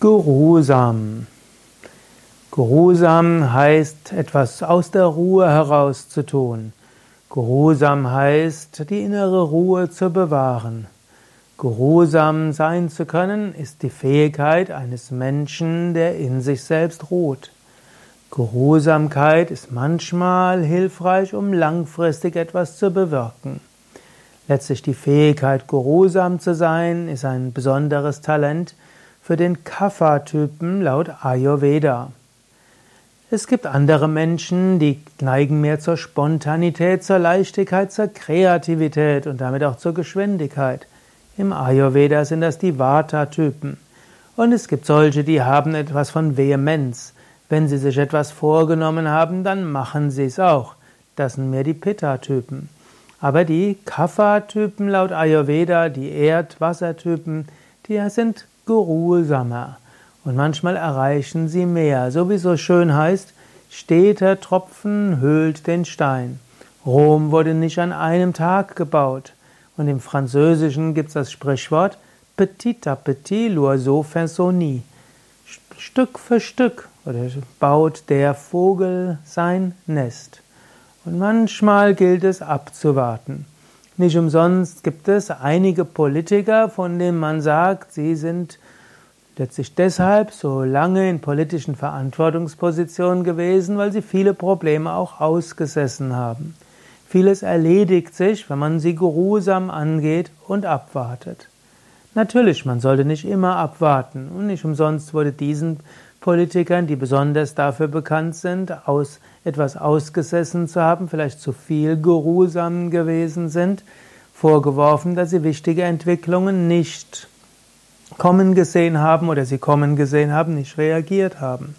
Geruhsam. Geruhsam heißt, etwas aus der Ruhe heraus zu. Geruhsam heißt, die innere Ruhe zu bewahren. Geruhsam sein zu können, ist die Fähigkeit eines Menschen, der in sich selbst ruht. Geruhsamkeit ist manchmal hilfreich, um langfristig etwas zu bewirken. Letztlich die Fähigkeit, geruhsam zu sein, ist ein besonderes Talent, für den Kapha-Typen laut Ayurveda. Es gibt andere Menschen, die neigen mehr zur Spontanität, zur Leichtigkeit, zur Kreativität und damit auch zur Geschwindigkeit. Im Ayurveda sind das die Vata-Typen. Und es gibt solche, die haben etwas von Vehemenz. Wenn sie sich etwas vorgenommen haben, dann machen sie es auch. Das sind mehr die Pitta-Typen. Aber die Kapha-Typen laut Ayurveda, die Erd-Wasser-Typen, die sind geruhsamer. Und manchmal erreichen sie mehr. So wie so schön heißt, steter Tropfen höhlt den Stein. Rom wurde nicht an einem Tag gebaut. Und im Französischen gibt es das Sprichwort Petit à petit l'oiseau nid. Stück für Stück baut der Vogel sein Nest. Und manchmal gilt es abzuwarten. Nicht umsonst gibt es einige Politiker, von denen man sagt, sie sind letztlich deshalb so lange in politischen Verantwortungspositionen gewesen, weil sie viele Probleme auch ausgesessen haben. Vieles erledigt sich, wenn man sie geruhsam angeht und abwartet. Natürlich, man sollte nicht immer abwarten und nicht umsonst wurde diesen Politikern, die besonders dafür bekannt sind, aus etwas ausgesessen zu haben, vielleicht zu viel geruhsam gewesen sind, vorgeworfen, dass sie wichtige Entwicklungen nicht kommen gesehen haben oder sie kommen gesehen haben, nicht reagiert haben.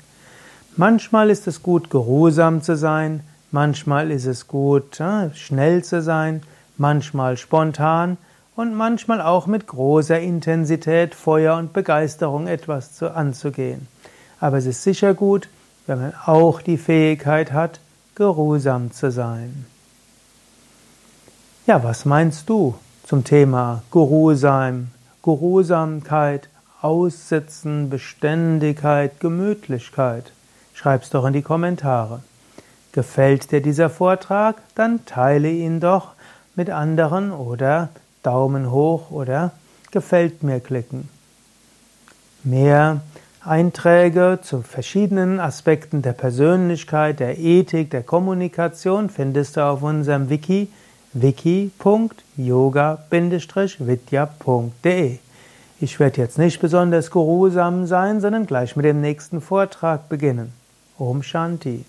Manchmal ist es gut, geruhsam zu sein, manchmal ist es gut, schnell zu sein, manchmal spontan und manchmal auch mit großer Intensität, Feuer und Begeisterung etwas zu anzugehen. Aber es ist sicher gut, wenn man auch die Fähigkeit hat, geruhsam zu sein. Ja, was meinst du zum Thema Geruhsam, Geruhsamkeit, Aussitzen, Beständigkeit, Gemütlichkeit? Schreib's doch in die Kommentare. Gefällt dir dieser Vortrag? Dann teile ihn doch mit anderen oder Daumen hoch oder gefällt mir klicken. Mehr Einträge zu verschiedenen Aspekten der Persönlichkeit, der Ethik, der findest du auf unserem Wiki wiki.yoga-vidya.de. Ich werde jetzt nicht besonders geruhsam sein, sondern gleich mit dem nächsten Vortrag beginnen. Om Shanti.